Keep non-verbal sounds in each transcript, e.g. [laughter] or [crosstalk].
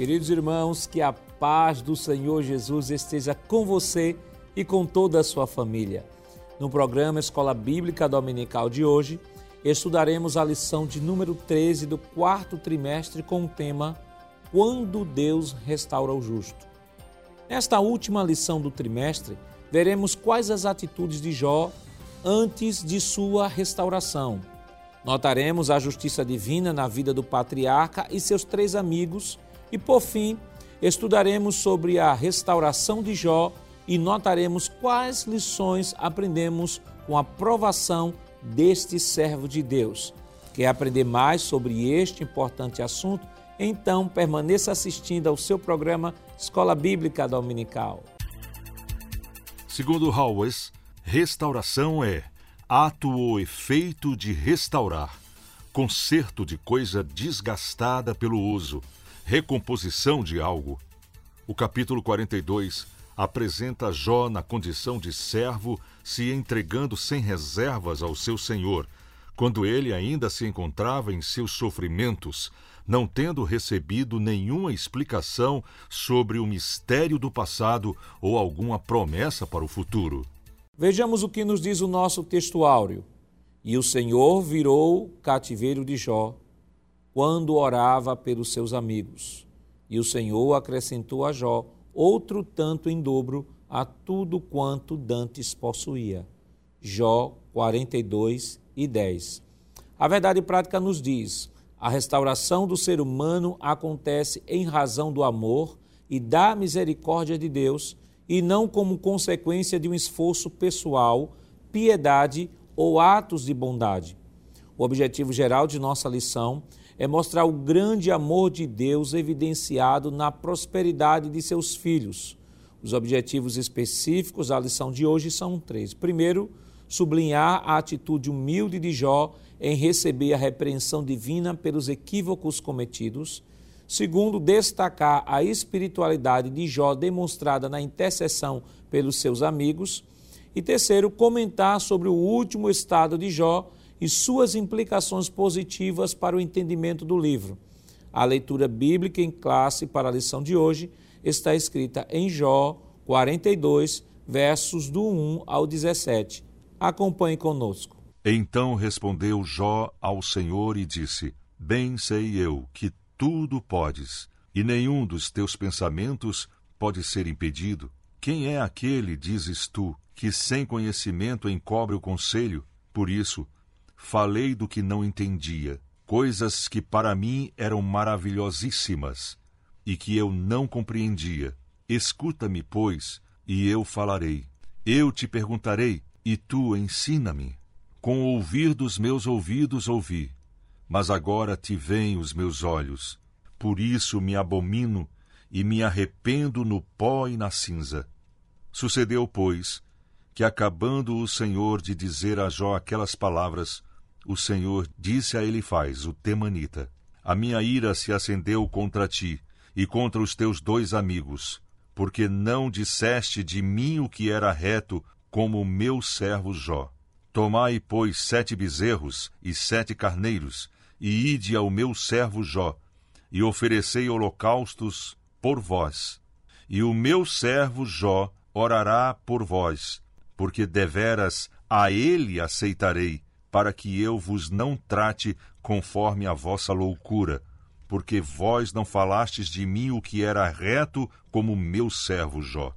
Queridos irmãos, que a paz do Senhor Jesus esteja com você e com toda a sua família. No programa Escola Bíblica Dominical de hoje, estudaremos a lição de número 13 do quarto trimestre com o tema Quando Deus restaura o justo. Nesta última lição do trimestre, veremos quais as atitudes de Jó antes de sua restauração. Notaremos a justiça divina na vida do patriarca e seus três amigos e, por fim, estudaremos sobre a restauração de Jó e notaremos quais lições aprendemos com a provação deste servo de Deus. Quer aprender mais sobre este importante assunto? Então permaneça assistindo ao seu programa Escola Bíblica Dominical. Segundo Howes, restauração é ato ou efeito de restaurar, conserto de coisa desgastada pelo uso recomposição de algo. O capítulo 42 apresenta Jó na condição de servo, se entregando sem reservas ao seu senhor, quando ele ainda se encontrava em seus sofrimentos, não tendo recebido nenhuma explicação sobre o mistério do passado ou alguma promessa para o futuro. Vejamos o que nos diz o nosso texto áureo. E o Senhor virou o cativeiro de Jó quando orava pelos seus amigos. E o Senhor acrescentou a Jó outro tanto em dobro a tudo quanto dantes possuía. Jó 42 e 10. A verdade prática nos diz: a restauração do ser humano acontece em razão do amor e da misericórdia de Deus e não como consequência de um esforço pessoal, piedade ou atos de bondade. O objetivo geral de nossa lição é mostrar o grande amor de Deus evidenciado na prosperidade de seus filhos. Os objetivos específicos da lição de hoje são três. Primeiro, sublinhar a atitude humilde de Jó em receber a repreensão divina pelos equívocos cometidos. Segundo, destacar a espiritualidade de Jó demonstrada na intercessão pelos seus amigos. E terceiro, comentar sobre o último estado de Jó e suas implicações positivas para o entendimento do livro. A leitura bíblica em classe para a lição de hoje está escrita em Jó 42, versos do 1 ao 17. Acompanhe conosco. Então respondeu Jó ao Senhor e disse: Bem sei eu que tudo podes, e nenhum dos teus pensamentos pode ser impedido. Quem é aquele, dizes tu, que sem conhecimento encobre o conselho? Por isso, falei do que não entendia, coisas que para mim eram maravilhosíssimas e que eu não compreendia. Escuta-me, pois, e eu falarei. Eu te perguntarei, e tu ensina-me. Com o ouvir dos meus ouvidos ouvi, mas agora te veem os meus olhos. Por isso me abomino e me arrependo no pó e na cinza. Sucedeu, pois, que acabando o Senhor de dizer a Jó aquelas palavras, o Senhor disse a Elifaz, o temanita: A minha ira se acendeu contra ti e contra os teus dois amigos, porque não disseste de mim o que era reto, como o meu servo Jó. Tomai, pois, sete bezerros e sete carneiros, e ide ao meu servo Jó, e oferecei holocaustos por vós. E o meu servo Jó orará por vós, porque deveras a ele aceitarei, para que eu vos não trate conforme a vossa loucura, porque vós não falastes de mim o que era reto como meu servo Jó.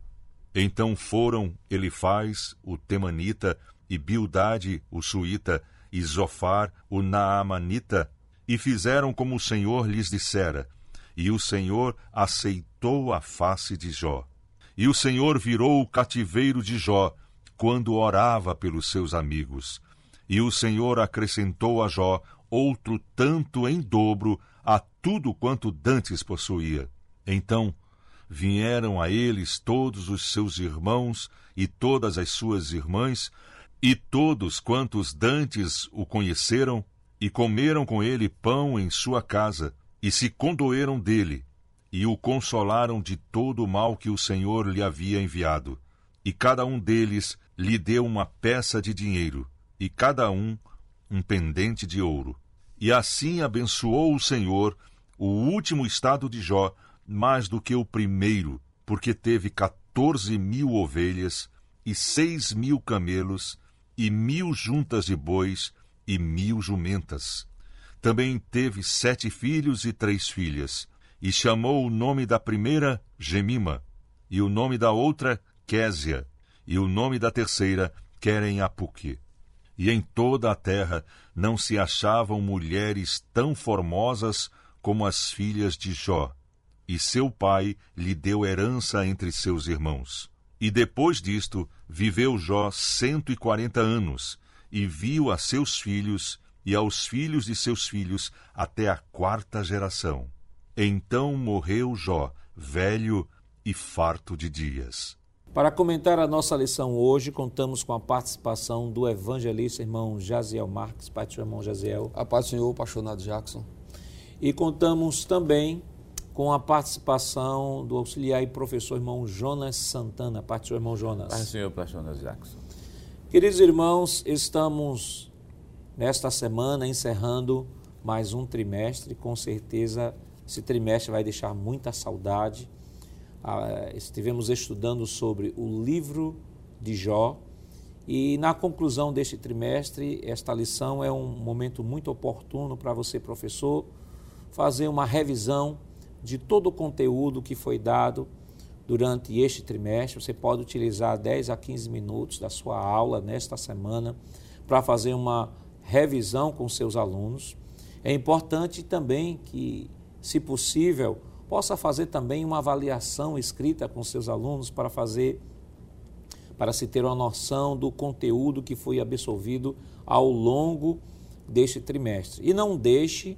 Então foram Elifaz, o Temanita, e Bildade, o Suíta, e Zofar, o Naamanita, e fizeram como o Senhor lhes dissera, e o Senhor aceitou a face de Jó. E o Senhor virou o cativeiro de Jó, quando orava pelos seus amigos, e o Senhor acrescentou a Jó outro tanto em dobro a tudo quanto dantes possuía. Então vieram a eles todos os seus irmãos e todas as suas irmãs, e todos quantos dantes o conheceram, e comeram com ele pão em sua casa, e se condoeram dele, e o consolaram de todo o mal que o Senhor lhe havia enviado. E cada um deles lhe deu uma peça de dinheiro e cada um um pendente de ouro. E assim abençoou o Senhor o último estado de Jó, mais do que o primeiro, porque teve quatorze mil ovelhas, e seis mil camelos, e mil juntas de bois, e mil jumentas. Também teve sete filhos e três filhas, e chamou o nome da primeira Gemima, e o nome da outra Késia, e o nome da terceira Querem Apuque. E em toda a terra não se achavam mulheres tão formosas como as filhas de Jó, e seu pai lhe deu herança entre seus irmãos. E depois disto viveu Jó cento e quarenta anos, e viu a seus filhos e aos filhos de seus filhos até a quarta geração. Então morreu Jó, velho e farto de dias. Para comentar a nossa lição hoje, contamos com a participação do evangelista irmão Jaziel Marques, pai do seu irmão Jaziel. A paz do Senhor, apaixonado Jackson. E contamos também com a participação do auxiliar e professor irmão Jonas Santana, parte do seu irmão Jonas. Paz do Senhor, apaixonado Jackson. Queridos irmãos, estamos nesta semana encerrando mais um trimestre, com certeza esse trimestre vai deixar muita saudade estivemos estudando sobre o livro de Jó e na conclusão deste trimestre, esta lição é um momento muito oportuno para você, professor, fazer uma revisão de todo o conteúdo que foi dado durante este trimestre. Você pode utilizar 10 a 15 minutos da sua aula nesta semana para fazer uma revisão com seus alunos. É importante também que, se possível, possa fazer também uma avaliação escrita com seus alunos para fazer para se ter uma noção do conteúdo que foi absorvido ao longo deste trimestre. E não deixe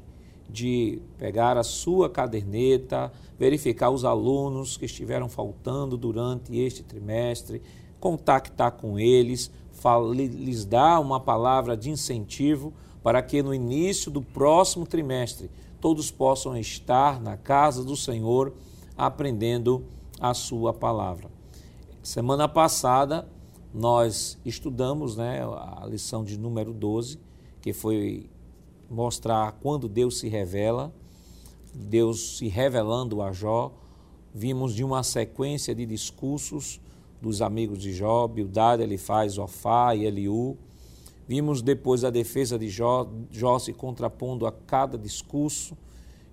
de pegar a sua caderneta, verificar os alunos que estiveram faltando durante este trimestre, contactar com eles, lhes dar uma palavra de incentivo para que no início do próximo trimestre todos possam estar na casa do Senhor aprendendo a sua palavra. Semana passada nós estudamos né, a lição de número 12, que foi mostrar quando Deus se revela, Deus se revelando a Jó. Vimos de uma sequência de discursos dos amigos de Jó, Bildad, Elifaz, Ofá e Eliú, Vimos depois a defesa de Jó, Jó se contrapondo a cada discurso.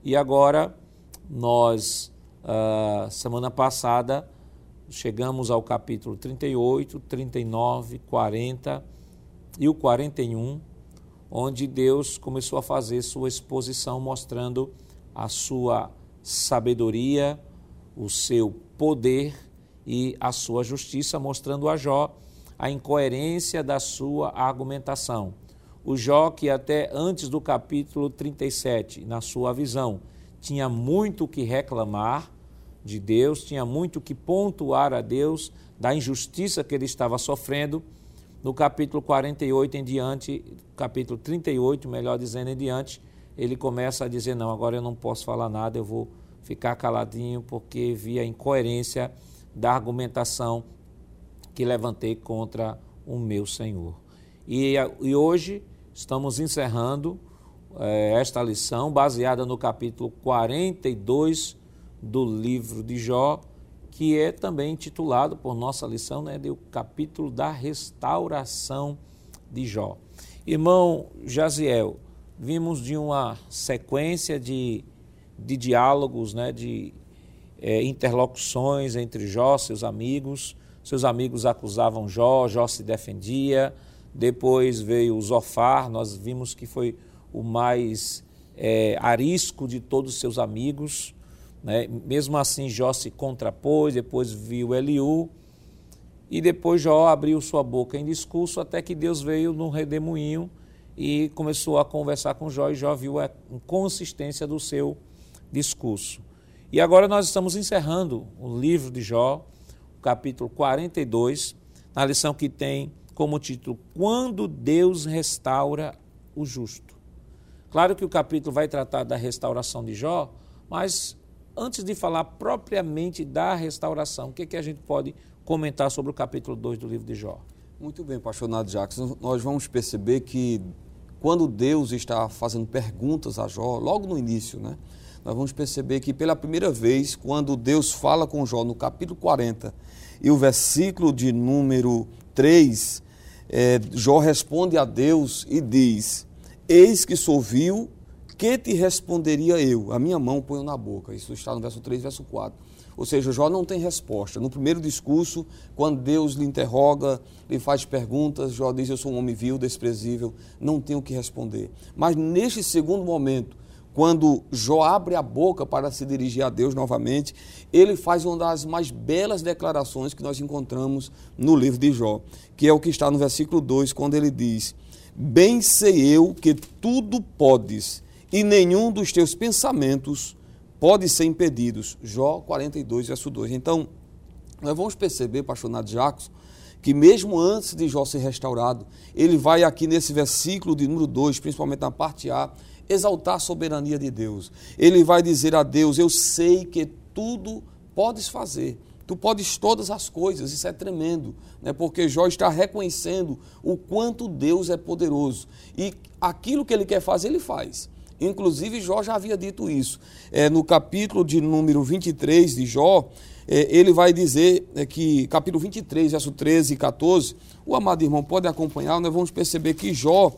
E agora, nós, uh, semana passada, chegamos ao capítulo 38, 39, 40 e o 41, onde Deus começou a fazer sua exposição mostrando a sua sabedoria, o seu poder e a sua justiça, mostrando a Jó a incoerência da sua argumentação. O Jó, que até antes do capítulo 37, na sua visão, tinha muito que reclamar de Deus, tinha muito que pontuar a Deus da injustiça que ele estava sofrendo. No capítulo 48 em diante, capítulo 38, melhor dizendo, em diante, ele começa a dizer: Não, agora eu não posso falar nada, eu vou ficar caladinho, porque vi a incoerência da argumentação que levantei contra o meu Senhor. E, e hoje estamos encerrando é, esta lição baseada no capítulo 42 do livro de Jó, que é também intitulado por nossa lição, né, do capítulo da restauração de Jó. Irmão Jaziel, vimos de uma sequência de, de diálogos, né, de é, interlocuções entre Jó, seus amigos, seus amigos acusavam Jó, Jó se defendia. Depois veio o Zofar, nós vimos que foi o mais é, arisco de todos os seus amigos. Né? Mesmo assim, Jó se contrapôs, depois viu Eliú. E depois Jó abriu sua boca em discurso, até que Deus veio num redemoinho e começou a conversar com Jó, e Jó viu a inconsistência do seu discurso. E agora nós estamos encerrando o livro de Jó, capítulo 42, na lição que tem como título Quando Deus restaura o justo. Claro que o capítulo vai tratar da restauração de Jó, mas antes de falar propriamente da restauração, o que, é que a gente pode comentar sobre o capítulo 2 do livro de Jó? Muito bem, apaixonado Jackson. Nós vamos perceber que quando Deus está fazendo perguntas a Jó, logo no início, né? Nós vamos perceber que pela primeira vez, quando Deus fala com Jó no capítulo 40 e o versículo de número 3, é, Jó responde a Deus e diz: Eis que sou vil, que te responderia eu? A minha mão ponho na boca. Isso está no verso 3, verso 4. Ou seja, Jó não tem resposta. No primeiro discurso, quando Deus lhe interroga, lhe faz perguntas, Jó diz: Eu sou um homem vil, desprezível, não tenho o que responder. Mas neste segundo momento, quando Jó abre a boca para se dirigir a Deus novamente, ele faz uma das mais belas declarações que nós encontramos no livro de Jó, que é o que está no versículo 2, quando ele diz: Bem sei eu que tudo podes, e nenhum dos teus pensamentos pode ser impedidos. Jó 42, verso 2. Então, nós vamos perceber, Nath Jacos, que mesmo antes de Jó ser restaurado, ele vai aqui nesse versículo de número 2, principalmente na parte A, exaltar a soberania de Deus. Ele vai dizer a Deus: Eu sei que tudo podes fazer. Tu podes todas as coisas, isso é tremendo, né? porque Jó está reconhecendo o quanto Deus é poderoso. E aquilo que ele quer fazer, ele faz. Inclusive, Jó já havia dito isso. É, no capítulo de número 23 de Jó, é, ele vai dizer é, que, capítulo 23, verso 13 e 14, o amado irmão pode acompanhar, nós vamos perceber que Jó,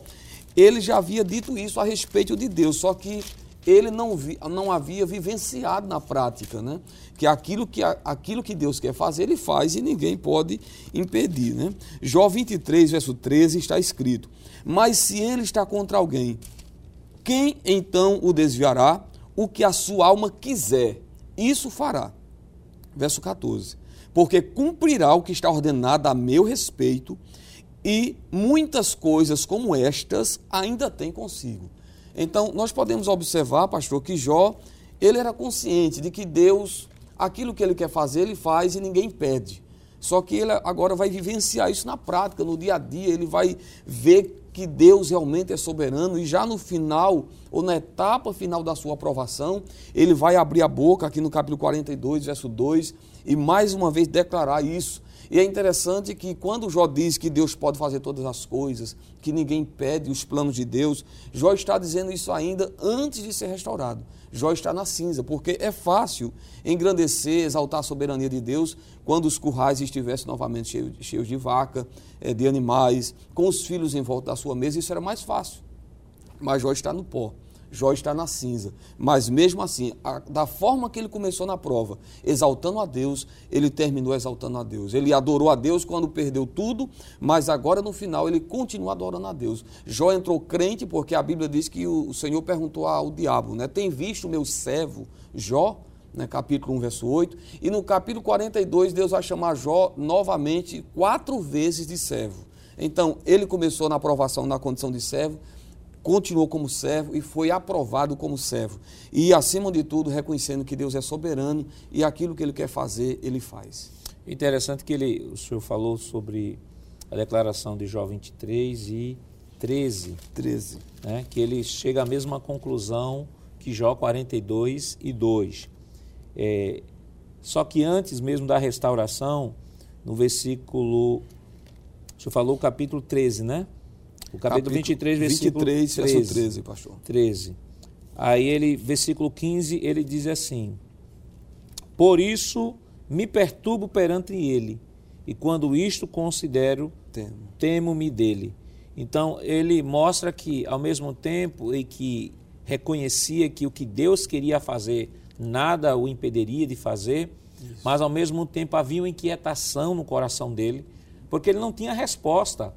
ele já havia dito isso a respeito de Deus, só que ele não, vi, não havia vivenciado na prática, né? Que aquilo que, aquilo que Deus quer fazer, ele faz e ninguém pode impedir, né? Jó 23, verso 13 está escrito: Mas se ele está contra alguém, quem então o desviará? O que a sua alma quiser, isso fará. Verso 14: Porque cumprirá o que está ordenado a meu respeito, e muitas coisas como estas ainda tem consigo. Então, nós podemos observar, pastor, que Jó, ele era consciente de que Deus, aquilo que ele quer fazer, ele faz e ninguém pede. Só que ele agora vai vivenciar isso na prática, no dia a dia, ele vai ver que Deus realmente é soberano e já no final, ou na etapa final da sua aprovação, ele vai abrir a boca aqui no capítulo 42, verso 2, e mais uma vez declarar isso e é interessante que quando Jó diz que Deus pode fazer todas as coisas, que ninguém impede os planos de Deus, Jó está dizendo isso ainda antes de ser restaurado. Jó está na cinza, porque é fácil engrandecer, exaltar a soberania de Deus quando os currais estivessem novamente cheios, de vaca, eh, de animais, com os filhos em volta da sua mesa, isso era mais fácil. Mas Jó está no pó. Jó está na cinza. Mas mesmo assim, a, da forma que ele começou na prova, exaltando a Deus, ele terminou exaltando a Deus. Ele adorou a Deus quando perdeu tudo, mas agora no final ele continua adorando a Deus. Jó entrou crente porque a Bíblia diz que o, o Senhor perguntou ao diabo, né? Tem visto meu servo Jó? Né, capítulo 1, verso 8. E no capítulo 42, Deus vai chamar Jó novamente quatro vezes de servo. Então, ele começou na aprovação na condição de servo, continuou como servo e foi aprovado como servo. E, acima de tudo, reconhecendo que Deus é soberano e aquilo que ele quer fazer, ele faz. Interessante que ele, o senhor falou sobre a declaração de Jó 23 e 13. 13. Né, que ele chega à mesma conclusão que Jó 42 e 2. É, só que antes mesmo da restauração, no versículo. O senhor falou o capítulo 13, né? O capítulo 23, versículo 23, 13, verso 13, pastor. 13. Aí ele, versículo 15, ele diz assim: Por isso me perturbo perante ele, e quando isto considero, temo-me temo dele. Então ele mostra que, ao mesmo tempo em que reconhecia que o que Deus queria fazer, nada o impediria de fazer, Isso. mas ao mesmo tempo havia uma inquietação no coração dele, porque ele não tinha resposta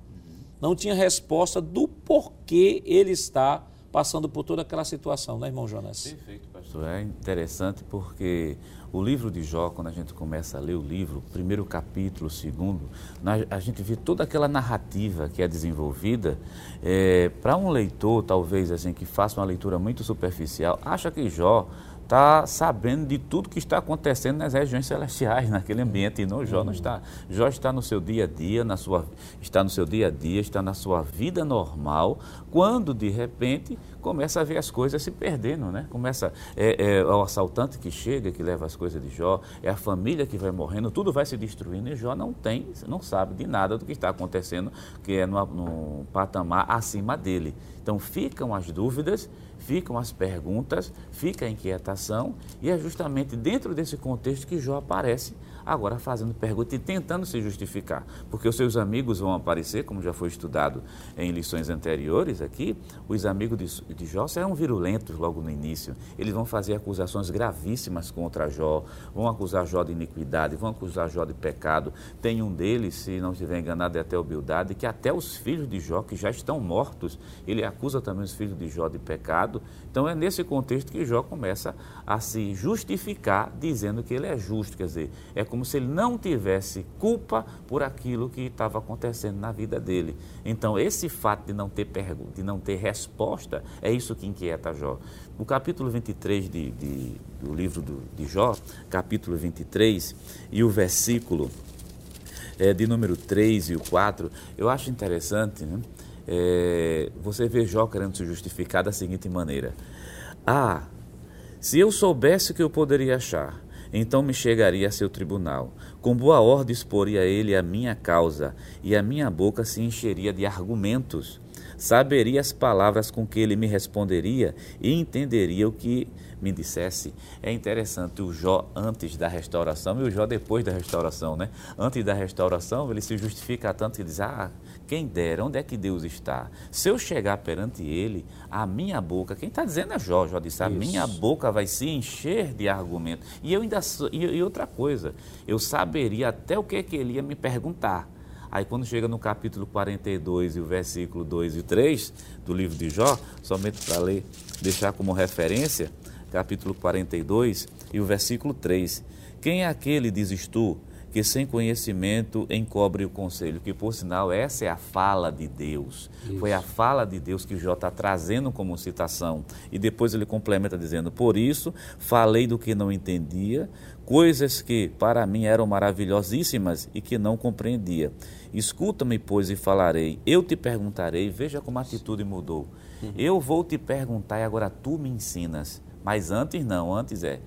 não tinha resposta do porquê ele está passando por toda aquela situação, né, irmão Jonas? Perfeito, pastor. É interessante porque o livro de Jó, quando a gente começa a ler o livro, primeiro capítulo, segundo, a gente vê toda aquela narrativa que é desenvolvida. É, Para um leitor, talvez, assim, que faça uma leitura muito superficial, acha que Jó está sabendo de tudo que está acontecendo nas regiões celestiais, naquele ambiente. E não, Jó não está. Jó está no seu dia a dia, na sua, está no seu dia a dia, está na sua vida normal, quando de repente começa a ver as coisas se perdendo, né? Começa é, é, o assaltante que chega, que leva as coisas de Jó, é a família que vai morrendo, tudo vai se destruindo e Jó não tem, não sabe de nada do que está acontecendo, que é no, no patamar acima dele. Então ficam as dúvidas ficam as perguntas, fica a inquietação, e é justamente dentro desse contexto que Jó aparece agora fazendo pergunta e tentando se justificar, porque os seus amigos vão aparecer, como já foi estudado em lições anteriores aqui, os amigos de, de Jó serão virulentos logo no início, eles vão fazer acusações gravíssimas contra Jó, vão acusar Jó de iniquidade, vão acusar Jó de pecado, tem um deles, se não estiver enganado, é até o Bildade, que até os filhos de Jó, que já estão mortos, ele acusa também os filhos de Jó de pecado, então é nesse contexto que Jó começa a se justificar, dizendo que ele é justo, quer dizer, é como como se ele não tivesse culpa por aquilo que estava acontecendo na vida dele. Então, esse fato de não ter pergunta, de não ter resposta, é isso que inquieta Jó. O capítulo 23 de, de, do livro do, de Jó, capítulo 23, e o versículo é, de número 3 e o 4, eu acho interessante, né? É, você vê Jó querendo se justificar da seguinte maneira: Ah, se eu soubesse o que eu poderia achar, então me chegaria a seu tribunal. Com boa ordem exporia ele a minha causa, e a minha boca se encheria de argumentos. Saberia as palavras com que ele me responderia e entenderia o que me dissesse. É interessante o Jó antes da restauração e o Jó depois da restauração, né? Antes da restauração, ele se justifica tanto que diz: Ah, quem dera, onde é que Deus está? Se eu chegar perante Ele, a minha boca, quem está dizendo é Jó, Jó disse, a Isso. minha boca vai se encher de argumento. E eu ainda e, e outra coisa, eu saberia até o que, é que ele ia me perguntar. Aí quando chega no capítulo 42 e o versículo 2 e 3 do livro de Jó, somente para ler, deixar como referência, capítulo 42 e o versículo 3. Quem é aquele, dizes tu, que sem conhecimento encobre o conselho, que por sinal essa é a fala de Deus. Isso. Foi a fala de Deus que Jó está trazendo como citação. E depois ele complementa dizendo: Por isso falei do que não entendia, coisas que para mim eram maravilhosíssimas e que não compreendia. Escuta-me, pois, e falarei. Eu te perguntarei, veja como a atitude mudou. Uhum. Eu vou te perguntar e agora tu me ensinas. Mas antes não, antes é.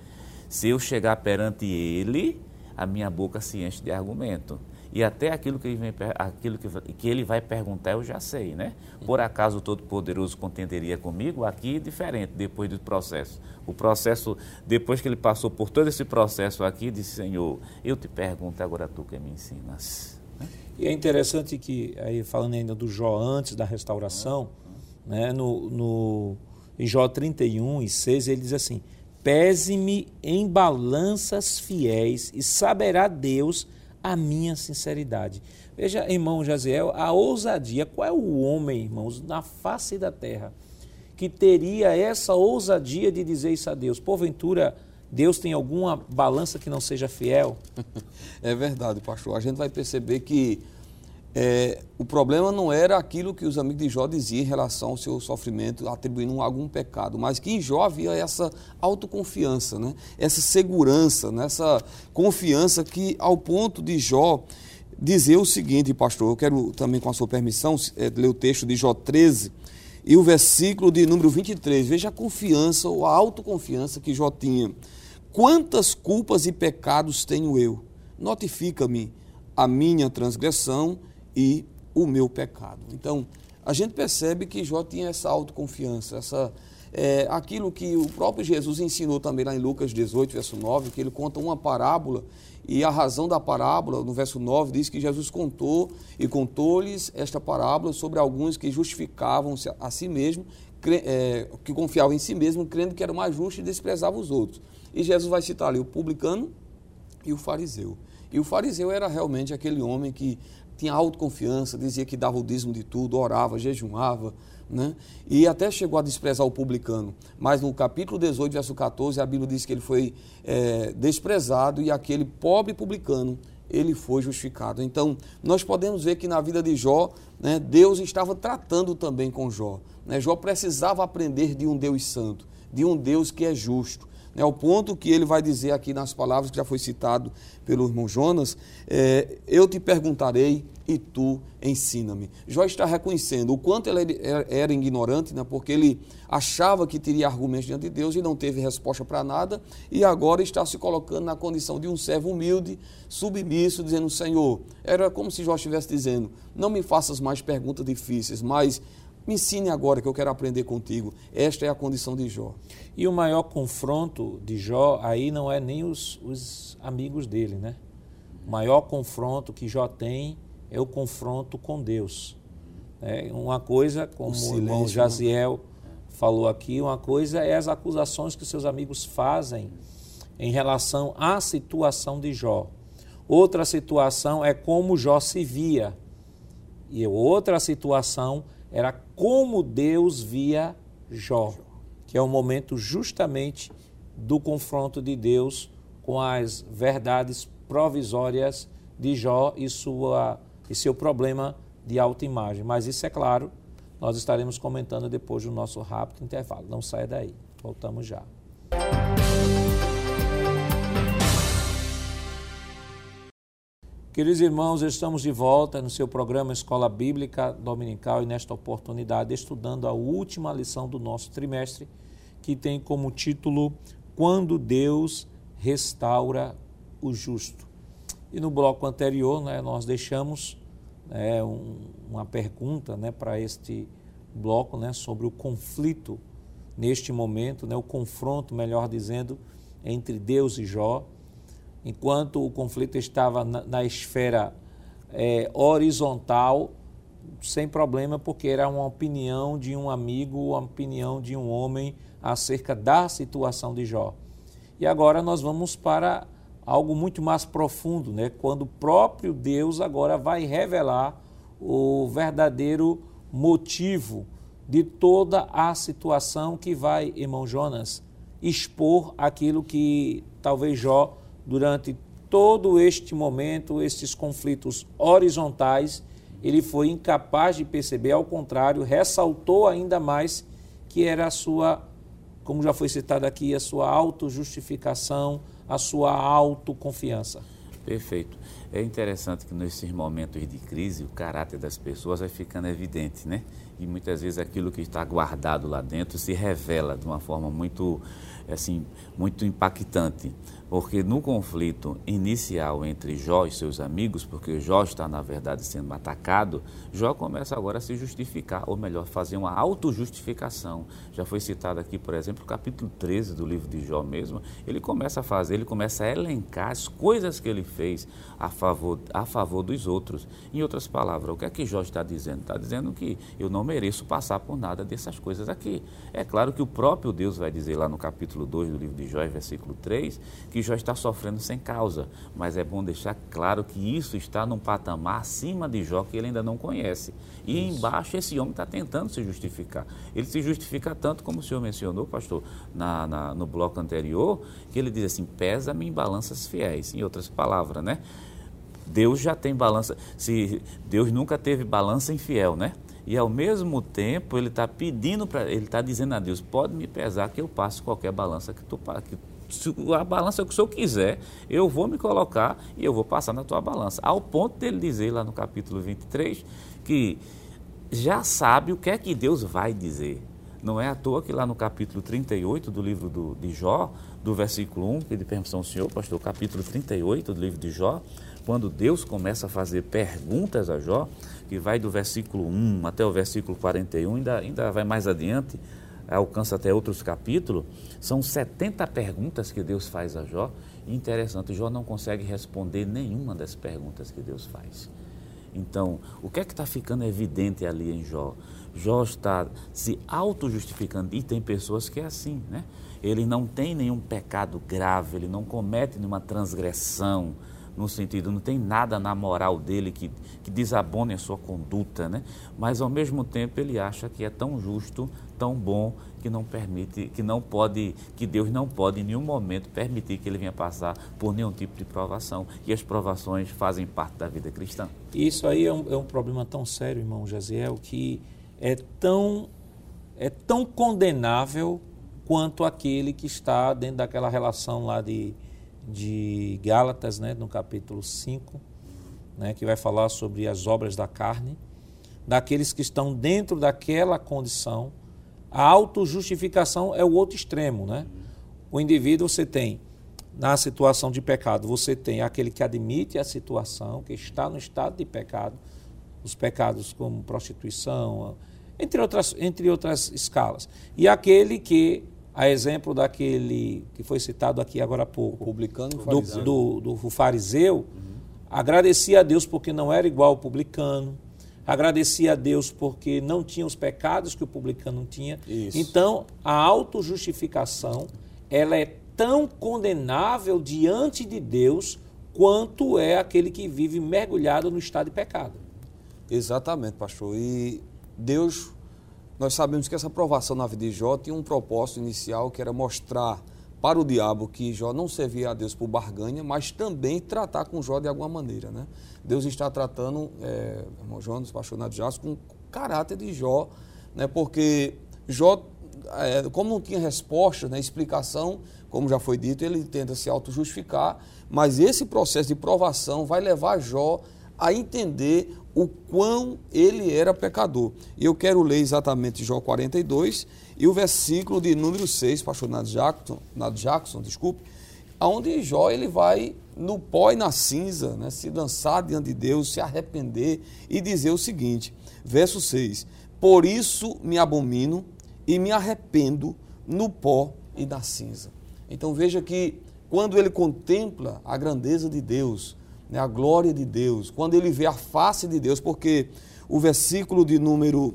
Se eu chegar perante ele, a minha boca se enche de argumento. E até aquilo que ele, vem, aquilo que, que ele vai perguntar eu já sei, né? Por acaso o Todo-Poderoso contenderia comigo? Aqui é diferente, depois do processo. O processo, depois que ele passou por todo esse processo aqui, disse, Senhor, eu te pergunto, agora tu que me ensinas. Né? E é interessante que, aí falando ainda do Jó antes da restauração, né, no, no, em Jó 31 e 6, ele diz assim, Pese-me em balanças fiéis e saberá Deus a minha sinceridade. Veja, irmão Jaziel, a ousadia. Qual é o homem, irmãos, na face da terra que teria essa ousadia de dizer isso a Deus? Porventura, Deus tem alguma balança que não seja fiel? [laughs] É verdade, pastor. A gente vai perceber que é, o problema não era aquilo que os amigos de Jó diziam em relação ao seu sofrimento, atribuindo algum pecado, mas que em Jó havia essa autoconfiança, né? essa segurança, né? essa confiança que, ao ponto de Jó dizer o seguinte, pastor, eu quero também, com a sua permissão, é, ler o texto de Jó 13 e o versículo de número 23. Veja a confiança ou a autoconfiança que Jó tinha. Quantas culpas e pecados tenho eu? Notifica-me a minha transgressão e o meu pecado. Então, a gente percebe que Jó tinha essa autoconfiança, essa, é, aquilo que o próprio Jesus ensinou também lá em Lucas 18, verso 9, que ele conta uma parábola e a razão da parábola, no verso 9, diz que Jesus contou e contou-lhes esta parábola sobre alguns que justificavam-se a si mesmo, é, que confiavam em si mesmo, crendo que era mais justo e desprezavam os outros. E Jesus vai citar ali o publicano e o fariseu. E o fariseu era realmente aquele homem que tinha autoconfiança, dizia que dava o dízimo de tudo, orava, jejuava, né? e até chegou a desprezar o publicano. Mas no capítulo 18, verso 14, a Bíblia diz que ele foi é, desprezado e aquele pobre publicano, ele foi justificado. Então, nós podemos ver que na vida de Jó, né, Deus estava tratando também com Jó. Né? Jó precisava aprender de um Deus santo, de um Deus que é justo. Né, ao ponto que ele vai dizer aqui nas palavras que já foi citado pelo irmão Jonas, é, eu te perguntarei e tu ensina-me. Jó está reconhecendo o quanto ele era ignorante, né, porque ele achava que teria argumentos diante de Deus e não teve resposta para nada, e agora está se colocando na condição de um servo humilde, submisso, dizendo: Senhor, era como se Jó estivesse dizendo: Não me faças mais perguntas difíceis, mas Me ensine agora que eu quero aprender contigo. Esta é a condição de Jó. E o maior confronto de Jó aí não é nem os, os amigos dele, né? O maior confronto que Jó tem é o confronto com Deus. É uma coisa, como o, o irmão né? Jaziel falou aqui, uma coisa é as acusações que seus amigos fazem em relação à situação de Jó. Outra situação é como Jó se via. E outra situação era como Deus via Jó, que é o momento justamente do confronto de Deus com as verdades provisórias de Jó e, sua, e seu problema de autoimagem. Mas isso é claro, nós estaremos comentando depois do nosso rápido intervalo. Não saia daí. Voltamos já. Queridos irmãos, estamos de volta no seu programa Escola Bíblica Dominical e nesta oportunidade estudando a última lição do nosso trimestre, que tem como título Quando Deus restaura o justo. E no bloco anterior, né, nós deixamos né, um, uma pergunta né, para este bloco né, sobre o conflito neste momento, né, o confronto, melhor dizendo, entre Deus e Jó enquanto o conflito estava na, na esfera é, horizontal, sem problema, porque era uma opinião de um amigo, uma opinião de um homem acerca da situação de Jó. E agora nós vamos para algo muito mais profundo, né? quando o próprio Deus agora vai revelar o verdadeiro motivo de toda a situação que vai, irmão Jonas, expor aquilo que talvez Jó durante todo este momento, esses conflitos horizontais, ele foi incapaz de perceber, ao contrário, ressaltou ainda mais que era a sua, como já foi citado aqui, a sua autojustificação, a sua autoconfiança. Perfeito. É interessante que nesses momentos de crise o caráter das pessoas vai ficando evidente, né? E muitas vezes aquilo que está guardado lá dentro se revela de uma forma muito, assim, muito impactante. Porque no conflito inicial entre Jó e seus amigos, porque Jó está, na verdade, sendo atacado, Jó começa agora a se justificar, ou melhor, fazer uma autojustificação. Já foi citado aqui, por exemplo, o capítulo 13 do livro de Jó mesmo. Ele começa a fazer, ele começa a elencar as coisas que ele fez a favor, a favor dos outros. Em outras palavras, o que é que Jó está dizendo? Está dizendo que eu não mereço passar por nada dessas coisas aqui. É claro que o próprio Deus vai dizer lá no capítulo 2 do livro de Jó, versículo 3, que Jó está sofrendo sem causa, mas é bom deixar claro que isso está num patamar acima de Jó que ele ainda não conhece. E isso. embaixo esse homem está tentando se justificar. Ele se justifica tanto, como o senhor mencionou, pastor, na, na no bloco anterior, que ele diz assim: pesa-me em balanças fiéis. Em outras palavras, né? Deus já tem balança. Se Deus nunca teve balança infiel, né? E ao mesmo tempo ele está pedindo para, ele está dizendo a Deus, pode me pesar que eu passe qualquer balança que tu que se a balança é o que o senhor quiser, eu vou me colocar e eu vou passar na tua balança. Ao ponto dele dizer lá no capítulo 23 que já sabe o que é que Deus vai dizer. Não é à toa que lá no capítulo 38 do livro do, de Jó, do versículo 1, pedi permissão ao senhor, pastor, capítulo 38 do livro de Jó, quando Deus começa a fazer perguntas a Jó, que vai do versículo 1 até o versículo 41, ainda, ainda vai mais adiante, alcança até outros capítulos, são 70 perguntas que Deus faz a Jó. Interessante, Jó não consegue responder nenhuma das perguntas que Deus faz. Então, o que é que está ficando evidente ali em Jó? Jó está se auto-justificando, e tem pessoas que é assim, né? Ele não tem nenhum pecado grave, ele não comete nenhuma transgressão, no sentido, não tem nada na moral dele que, que desabone a sua conduta, né? mas ao mesmo tempo ele acha que é tão justo, tão bom, que não permite, que não pode, que Deus não pode em nenhum momento permitir que ele venha passar por nenhum tipo de provação. E as provações fazem parte da vida cristã. Isso aí é um, é um problema tão sério, irmão Jaziel, que é tão, é tão condenável quanto aquele que está dentro daquela relação lá de de Gálatas, né, no capítulo 5, né, que vai falar sobre as obras da carne, daqueles que estão dentro daquela condição. A autojustificação é o outro extremo, né? O indivíduo você tem na situação de pecado, você tem aquele que admite a situação, que está no estado de pecado, os pecados como prostituição, entre outras, entre outras escalas. E aquele que, a exemplo daquele que foi citado aqui agora há pouco, O publicano e o do, fariseu. do, do fariseu, agradecia a Deus porque não era igual ao publicano, agradecia a Deus porque não tinha os pecados que o publicano tinha. Isso. Então, a autojustificação, ela é tão condenável diante de Deus quanto é aquele que vive mergulhado no estado de pecado. Exatamente, pastor. E Deus, nós sabemos que essa provação na vida de Jó tinha um propósito inicial que era mostrar para o diabo que Jó não servia a Deus por barganha, mas também tratar com Jó de alguma maneira, né? Deus está tratando, é, irmão Jonas, Nath Jasso, com o caráter de Jó, né? Porque Jó, é, como não tinha resposta, né, explicação, como já foi dito, ele tenta se auto-justificar, mas esse processo de provação vai levar Jó a entender o quão ele era pecador. E eu quero ler exatamente Jó 42 e o versículo de número 6, pastor Nad Jackson, Nad Jackson desculpe, onde Jó ele vai no pó e na cinza, né, se lançar diante de Deus, se arrepender e dizer o seguinte, verso 6, por isso me abomino e me arrependo no pó e na cinza. Então veja que quando ele contempla a grandeza de Deus, né, a glória de Deus, quando ele vê a face de Deus, porque o versículo de número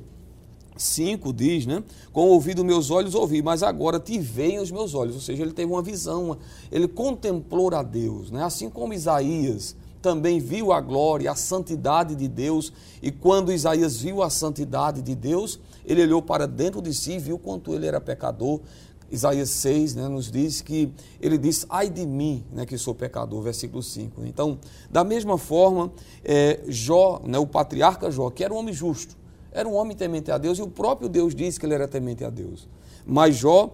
5 diz, né? Com o ouvido meus olhos ouvi, mas agora te veem os meus olhos. Ou seja, ele teve uma visão, ele contemplou a Deus, né? Assim como Isaías também viu a glória, a santidade de Deus, e quando Isaías viu a santidade de Deus, ele olhou para dentro de si e viu quanto ele era pecador. Isaías 6 né, nos diz que ele diz, ai de mim, né, que sou pecador, versículo 5. Então, da mesma forma, é, Jó, né, o patriarca Jó, que era um homem justo, era um homem temente a Deus e o próprio Deus disse que ele era temente a Deus. Mas Jó,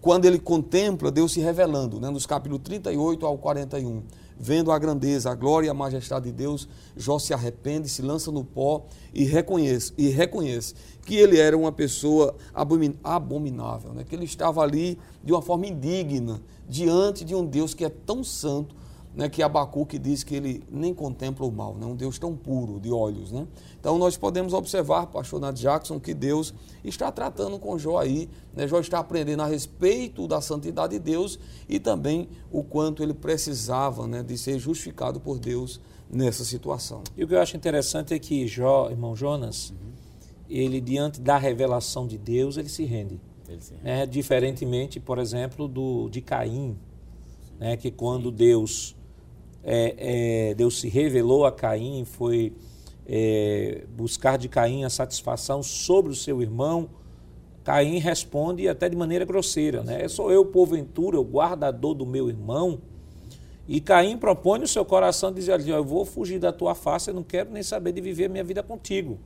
quando ele contempla Deus se revelando, né, nos capítulos 38 ao 41, vendo a grandeza, a glória e a majestade de Deus, Jó se arrepende, se lança no pó e reconhece, e reconhece que ele era uma pessoa abomin- abominável, né, que ele estava ali de uma forma indigna diante de um Deus que é tão santo, né, que Abacuque diz que ele nem contempla o mal, né, um Deus tão puro de olhos. Né? Então nós podemos observar, pastor Nath Jackson, que Deus está tratando com Jó aí, né? Jó está aprendendo a respeito da santidade de Deus e também o quanto ele precisava né, de ser justificado por Deus nessa situação. E o que eu acho interessante é que Jó, irmão Jonas, ele diante da revelação de Deus, ele se rende. Ele se né? Diferentemente, por exemplo, do de Caim, né? que quando Deus é, é, Deus se revelou a Caim, foi é, buscar de Caim a satisfação sobre o seu irmão, Caim responde até de maneira grosseira, né? Sou eu, porventura, o guardador do meu irmão? E Caim propõe no seu coração dizer: "Olha, Eu vou fugir da tua face, eu não quero nem saber de viver a minha vida contigo.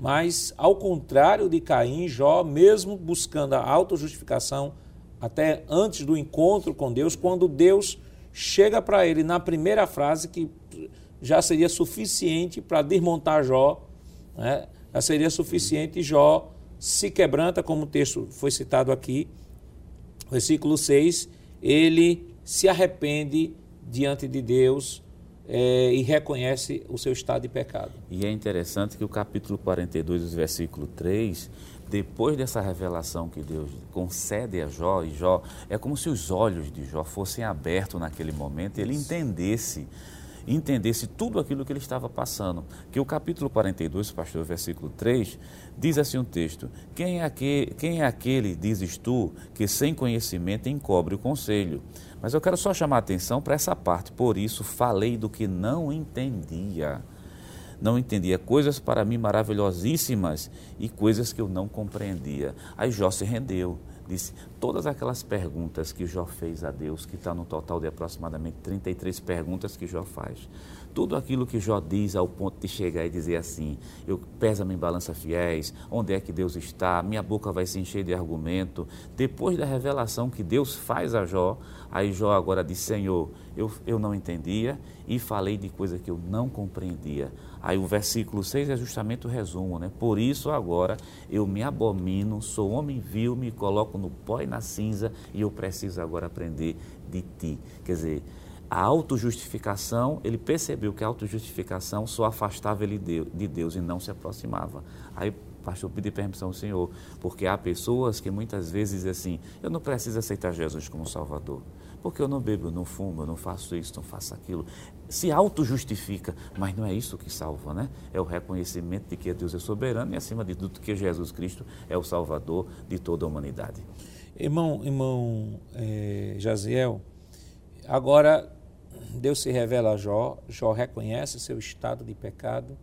Mas, ao contrário de Caim, Jó, mesmo buscando a autojustificação, até antes do encontro com Deus, quando Deus chega para ele na primeira frase, que já seria suficiente para desmontar Jó, né? já seria suficiente, Jó se quebranta, como o texto foi citado aqui, versículo 6, ele se arrepende diante de Deus eh, e reconhece o seu estado de pecado. E é interessante que o capítulo 42, versículo 3, depois dessa revelação que Deus concede a Jó, e Jó, é como se os olhos de Jó fossem abertos naquele momento, e ele entendesse, entendesse tudo aquilo que ele estava passando. Que o capítulo 42, pastor, versículo 3, diz assim um texto: Quem é, aquele, quem é aquele, dizes tu, que sem conhecimento encobre o conselho? Mas eu quero só chamar a atenção para essa parte, por isso falei do que não entendia não entendia coisas para mim maravilhosíssimas e coisas que eu não compreendia. Aí Jó se rendeu, disse todas aquelas perguntas que Jó fez a Deus, que está no total de aproximadamente 33 perguntas que Jó faz. Tudo aquilo que Jó diz ao ponto de chegar e dizer assim: Eu pesa-me em balança fiéis, onde é que Deus está? Minha boca vai se encher de argumento. Depois da revelação que Deus faz a Jó, aí Jó agora diz: Senhor, eu, eu não entendia e falei de coisa que eu não compreendia. Aí o versículo 6 é justamente o resumo, né? Por isso agora eu me abomino, sou homem vil, me coloco no pó e na cinza e eu preciso agora aprender de ti. Quer dizer, a autojustificação, ele percebeu que a autojustificação só afastava ele de Deus e não se aproximava. Aí pastor, pedir permissão ao Senhor, porque há pessoas que muitas vezes dizem assim, eu não preciso aceitar Jesus como Salvador, porque eu não bebo, não fumo, não faço isso, não faço aquilo. Se auto-justifica, mas não é isso que salva, né? É o reconhecimento de que Deus é soberano e, acima de tudo, que Jesus Cristo é o Salvador de toda a humanidade. Irmão, irmão é, Jaziel, agora Deus se revela a Jó, Jó reconhece seu estado de pecado,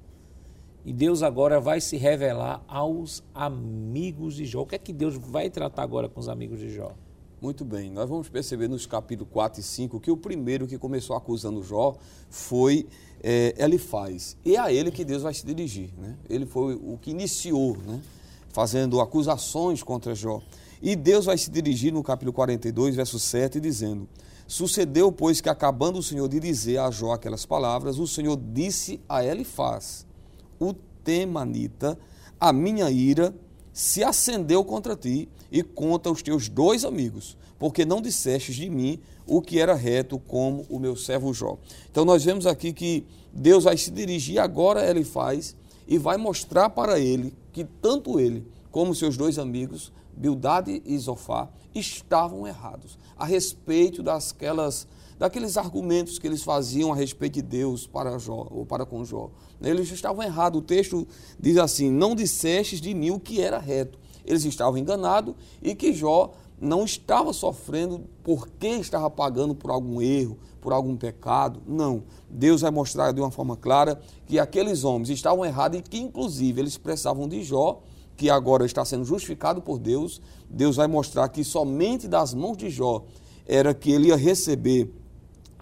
e Deus agora vai se revelar aos amigos de Jó. O que é que Deus vai tratar agora com os amigos de Jó? Muito bem, nós vamos perceber nos capítulos 4 e 5 que o primeiro que começou acusando Jó foi é, Elifaz. E é a ele que Deus vai se dirigir. Né? Ele foi o que iniciou, né? fazendo acusações contra Jó. E Deus vai se dirigir no capítulo 42, verso 7, dizendo: Sucedeu, pois, que acabando o Senhor de dizer a Jó aquelas palavras, o Senhor disse a Elifaz: O Temanita, a minha ira se acendeu contra ti e contra os teus dois amigos, porque não dissestes de mim o que era reto como o meu servo Jó. Então nós vemos aqui que Deus vai se dirigir agora a Elifaz e vai mostrar para ele que tanto ele como seus dois amigos Bildade e Zofá estavam errados a respeito dasquelas, daqueles argumentos que eles faziam a respeito de Deus para Jó, ou para com Jó. Eles estavam errados. O texto diz assim: Não dissestes de mim o que era reto. Eles estavam enganados e que Jó não estava sofrendo porque estava pagando por algum erro, por algum pecado. Não. Deus vai mostrar de uma forma clara que aqueles homens estavam errados e que, inclusive, eles precisavam de Jó que agora está sendo justificado por Deus, Deus vai mostrar que somente das mãos de Jó era que ele ia receber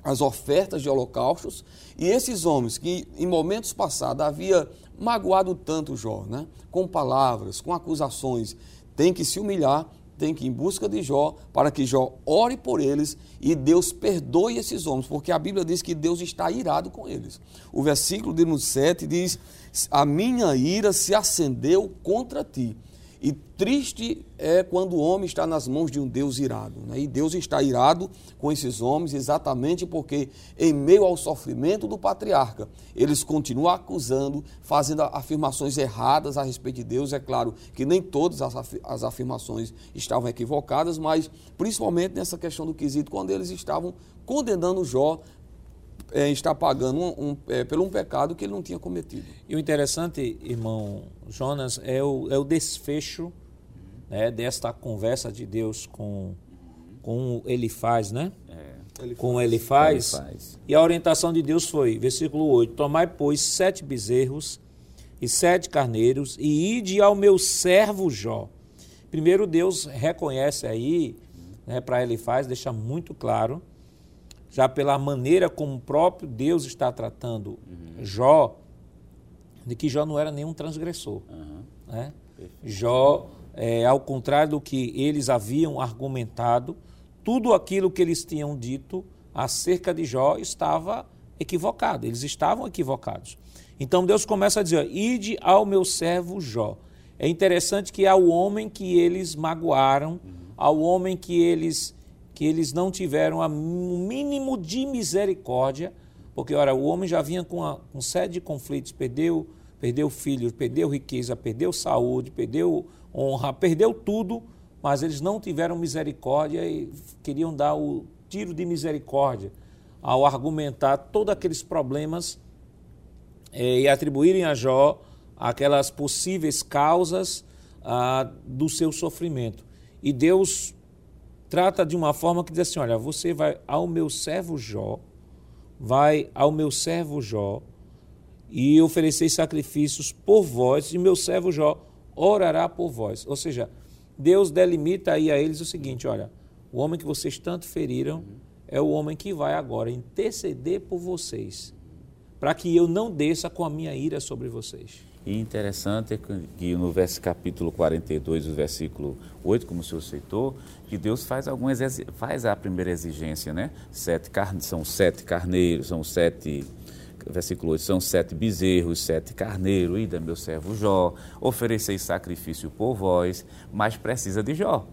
as ofertas de holocaustos, e esses homens que em momentos passados havia magoado tanto Jó, né? com palavras, com acusações, tem que se humilhar, tem que ir em busca de Jó, para que Jó ore por eles e Deus perdoe esses homens, porque a Bíblia diz que Deus está irado com eles. O versículo de 7 diz: a minha ira se acendeu contra ti. E triste é quando o homem está nas mãos de um Deus irado. Né? E Deus está irado com esses homens exatamente porque, em meio ao sofrimento do patriarca, eles continuam acusando, fazendo afirmações erradas a respeito de Deus. É claro que nem todas as afirmações estavam equivocadas, mas principalmente nessa questão do quesito, quando eles estavam condenando Jó é, está pagando um, um, é, pelo um pecado que ele não tinha cometido. E o interessante, irmão Jonas, é o, é o desfecho né, desta conversa de Deus com, com ele faz, né? É. Ele com ele faz. ele faz. E a orientação de Deus foi, versículo 8: Tomai, pois, sete bezerros e sete carneiros e ide ao meu servo Jó. Primeiro, Deus reconhece aí, né, para ele faz, deixa muito claro já pela maneira como o próprio Deus está tratando uhum. Jó, de que Jó não era nenhum transgressor. Uhum. Né? Jó, é, ao contrário do que eles haviam argumentado, tudo aquilo que eles tinham dito acerca de Jó estava equivocado, eles estavam equivocados. Então Deus começa a dizer: Ide ao meu servo Jó. É interessante que ao homem que eles magoaram, uhum. ao homem que eles que eles não tiveram o mínimo de misericórdia, porque, ora, o homem já vinha com, a, com sede de conflitos, perdeu, perdeu filhos, perdeu riqueza, perdeu saúde, perdeu honra, perdeu tudo, mas eles não tiveram misericórdia e queriam dar o tiro de misericórdia ao argumentar todos aqueles problemas eh, e atribuírem a Jó aquelas possíveis causas ah, do seu sofrimento. E Deus trata de uma forma que diz assim: olha, você vai ao meu servo Jó, vai ao meu servo Jó e oferecer sacrifícios por vós, e meu servo Jó orará por vós. Ou seja, Deus delimita aí a eles o seguinte: olha, o homem que vocês tanto feriram é o homem que vai agora interceder por vocês, para que eu não desça com a minha ira sobre vocês. E interessante é que no verso capítulo 42, o versículo 8, como o senhor citou, que Deus faz algumas faz a primeira exigência, né? Sete carne, são sete carneiros, são sete versículo 8, são sete bezerros, sete carneiros, ida meu servo Jó, ofereceis sacrifício por vós, mas precisa de Jó.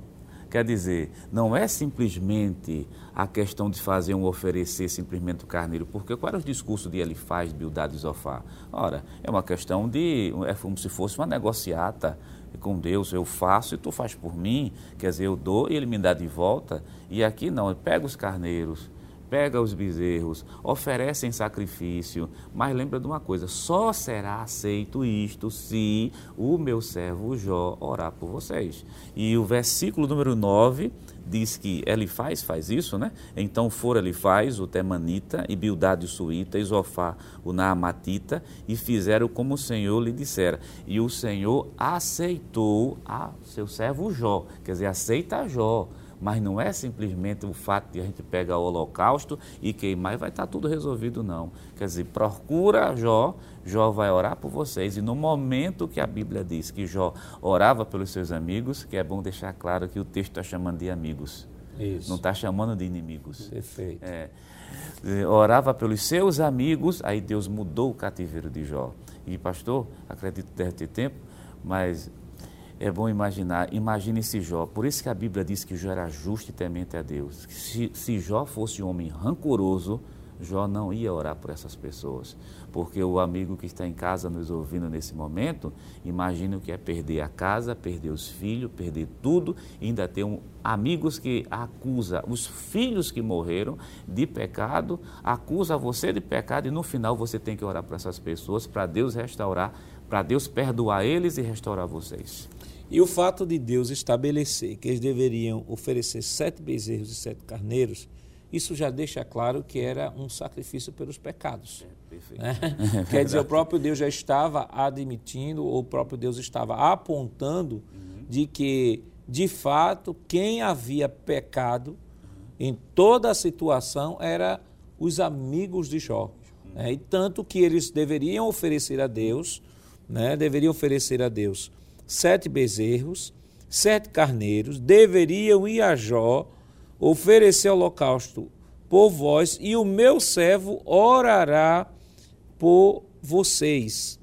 Quer dizer, não é simplesmente a questão de fazer um oferecer simplesmente o carneiro, porque qual era o discurso de Elifaz, Bildad e Zofá? Ora, é uma questão de, é como se fosse uma negociata com Deus, eu faço e tu faz por mim, quer dizer, eu dou e ele me dá de volta, e aqui não, pega os carneiros, pega os bezerros, oferecem sacrifício, mas lembra de uma coisa: só será aceito isto se o meu servo Jó orar por vocês. E o versículo número 9 diz que Elifaz faz isso, né? Então for Elifaz, o Temanita, e Bildade Suíta, e Zofá o Naamatita, e fizeram como o Senhor lhe dissera. E o Senhor aceitou a seu servo Jó, quer dizer, aceita Jó mas não é simplesmente o fato de a gente pegar o holocausto e queimar e vai estar tudo resolvido, não. Quer dizer, procura Jó, Jó vai orar por vocês. E no momento que a Bíblia diz que Jó orava pelos seus amigos, que é bom deixar claro que o texto está chamando de amigos. Isso. Não está chamando de inimigos. Perfeito. É, orava pelos seus amigos, aí Deus mudou o cativeiro de Jó. E, pastor, acredito que deve ter tempo, mas é bom imaginar, imagine se Jó, por isso que a Bíblia diz que Jó era justo e temente a Deus. Se, se Jó fosse um homem rancoroso, Jó não ia orar por essas pessoas, porque o amigo que está em casa nos ouvindo nesse momento, imagine o que é perder a casa, perder os filhos, perder tudo, ainda ter um, amigos que acusa os filhos que morreram de pecado, acusa você de pecado e no final você tem que orar por essas pessoas para Deus restaurar, para Deus perdoar eles e restaurar vocês. E o fato de Deus estabelecer que eles deveriam oferecer sete bezerros e sete carneiros, isso já deixa claro que era um sacrifício pelos pecados. É, né? [laughs] Quer dizer, o próprio Deus já estava admitindo, ou o próprio Deus estava apontando uhum. de que, de fato, quem havia pecado uhum. em toda a situação era os amigos de Jó. Uhum. Né? E tanto que eles deveriam oferecer a Deus, né? deveriam oferecer a Deus sete bezerros, sete carneiros, deveriam ir a Jó, oferecer holocausto por vós, e o meu servo orará por vocês.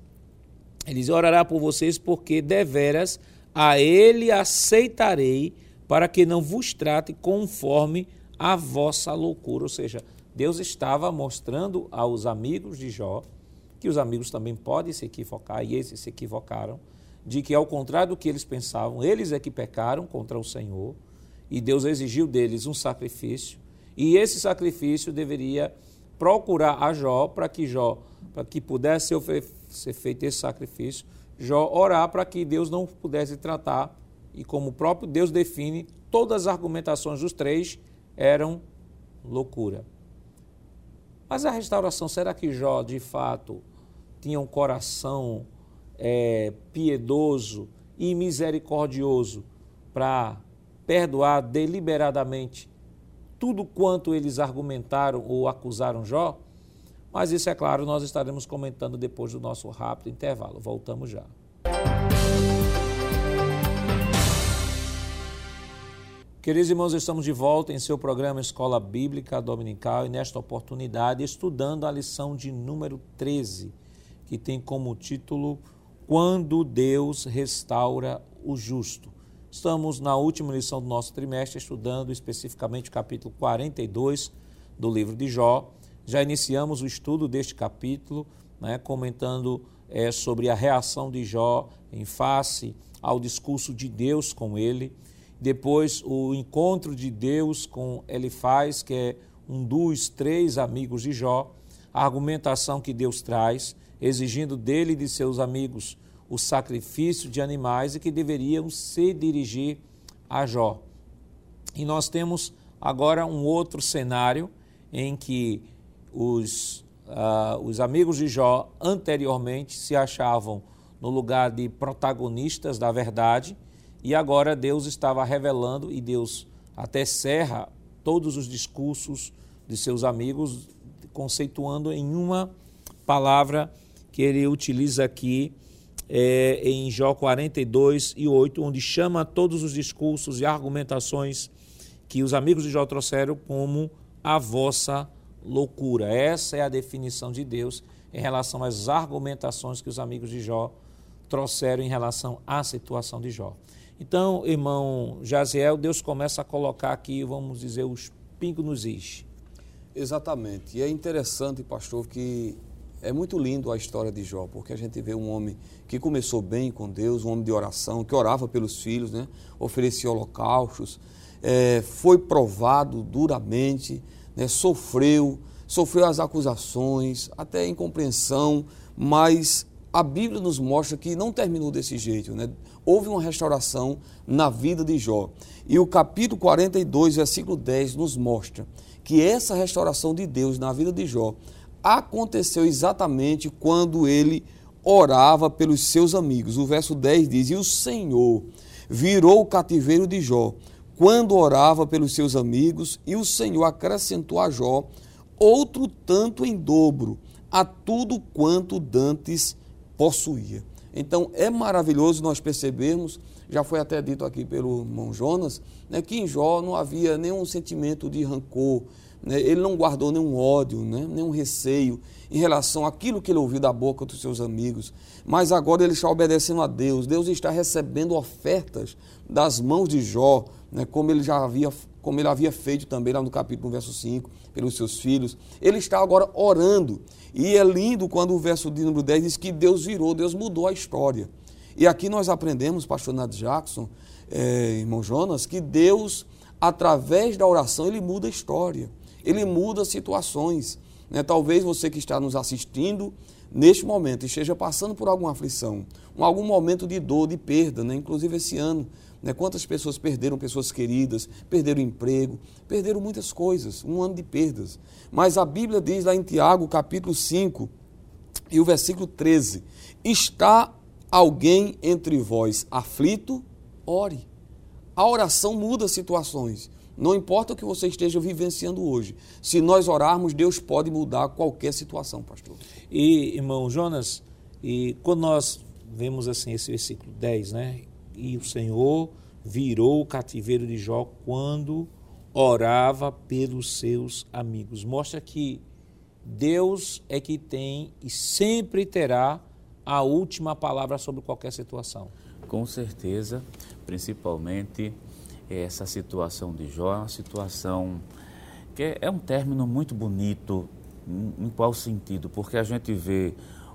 Ele diz: orará por vocês, porque deveras a ele aceitarei, para que não vos trate conforme a vossa loucura. Ou seja, Deus estava mostrando aos amigos de Jó, que os amigos também podem se equivocar, e esses se equivocaram, de que, ao contrário do que eles pensavam, eles é que pecaram contra o Senhor e Deus exigiu deles um sacrifício e esse sacrifício deveria procurar a Jó para que Jó, para que pudesse ser feito esse sacrifício, Jó orar para que Deus não pudesse tratar e como o próprio Deus define, todas as argumentações dos três eram loucura. Mas a restauração, será que Jó de fato tinha um coração é, piedoso e misericordioso para perdoar deliberadamente tudo quanto eles argumentaram ou acusaram Jó? Mas isso, é claro, nós estaremos comentando depois do nosso rápido intervalo. Voltamos já. Queridos irmãos, estamos de volta em seu programa Escola Bíblica Dominical e nesta oportunidade estudando a lição de número 13, que tem como título quando Deus restaura o justo. Estamos na última lição do nosso trimestre, estudando especificamente o capítulo 42 do livro de Jó. Já iniciamos o estudo deste capítulo, né, comentando é, sobre a reação de Jó em face ao discurso de Deus com ele. Depois, o encontro de Deus com Elifaz, que é um dos três amigos de Jó. A argumentação que Deus traz, exigindo dele e de seus amigos o sacrifício de animais e que deveriam se dirigir a Jó. E nós temos agora um outro cenário em que os, uh, os amigos de Jó anteriormente se achavam no lugar de protagonistas da verdade e agora Deus estava revelando e Deus até serra todos os discursos de seus amigos, conceituando em uma palavra que ele utiliza aqui é, em Jó 42 e 8, onde chama todos os discursos e argumentações que os amigos de Jó trouxeram como a vossa loucura. Essa é a definição de Deus em relação às argumentações que os amigos de Jó trouxeram em relação à situação de Jó. Então, irmão Jaziel, Deus começa a colocar aqui, vamos dizer, os pingos nos is. Exatamente. E é interessante, pastor, que é muito lindo a história de Jó, porque a gente vê um homem que começou bem com Deus, um homem de oração, que orava pelos filhos, né? oferecia holocaustos, é, foi provado duramente, né? sofreu, sofreu as acusações, até incompreensão, mas a Bíblia nos mostra que não terminou desse jeito, né? Houve uma restauração na vida de Jó. E o capítulo 42, versículo 10 nos mostra que essa restauração de Deus na vida de Jó aconteceu exatamente quando ele orava pelos seus amigos. O verso 10 diz: E o Senhor virou o cativeiro de Jó quando orava pelos seus amigos, e o Senhor acrescentou a Jó outro tanto em dobro a tudo quanto dantes possuía. Então é maravilhoso nós percebermos, já foi até dito aqui pelo irmão Jonas, né, que em Jó não havia nenhum sentimento de rancor, né? Ele não guardou nenhum ódio, né? nenhum receio em relação àquilo que ele ouviu da boca dos seus amigos. Mas agora ele está obedecendo a Deus. Deus está recebendo ofertas das mãos de Jó, né? como ele já havia como ele havia feito também lá no capítulo verso 5, pelos seus filhos. Ele está agora orando. E é lindo quando o verso de número 10 diz que Deus virou, Deus mudou a história. E aqui nós aprendemos, pastor Nath Jackson, é, irmão Jonas, que Deus, através da oração, ele muda a história ele muda situações. Né? Talvez você que está nos assistindo neste momento esteja passando por alguma aflição, algum momento de dor, de perda, né? inclusive esse ano. Né? Quantas pessoas perderam pessoas queridas, perderam emprego, perderam muitas coisas, um ano de perdas. Mas a Bíblia diz lá em Tiago, capítulo 5, e o versículo 13: Está alguém entre vós aflito? Ore. A oração muda situações. Não importa o que você esteja vivenciando hoje. Se nós orarmos, Deus pode mudar qualquer situação, pastor. E, irmão Jonas, e quando nós vemos assim esse versículo 10, né? E o Senhor virou o cativeiro de Jó quando orava pelos seus amigos. Mostra que Deus é que tem e sempre terá a última palavra sobre qualquer situação. Com certeza, principalmente essa situação de Jó é uma situação que é um término muito bonito. Em, qual sentido? Porque a gente vê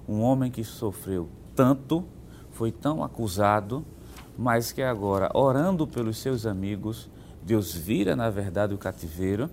um homem que sofreu tanto, foi tão acusado, mas que agora, orando pelos seus amigos, Deus vira, na verdade, o cativeiro.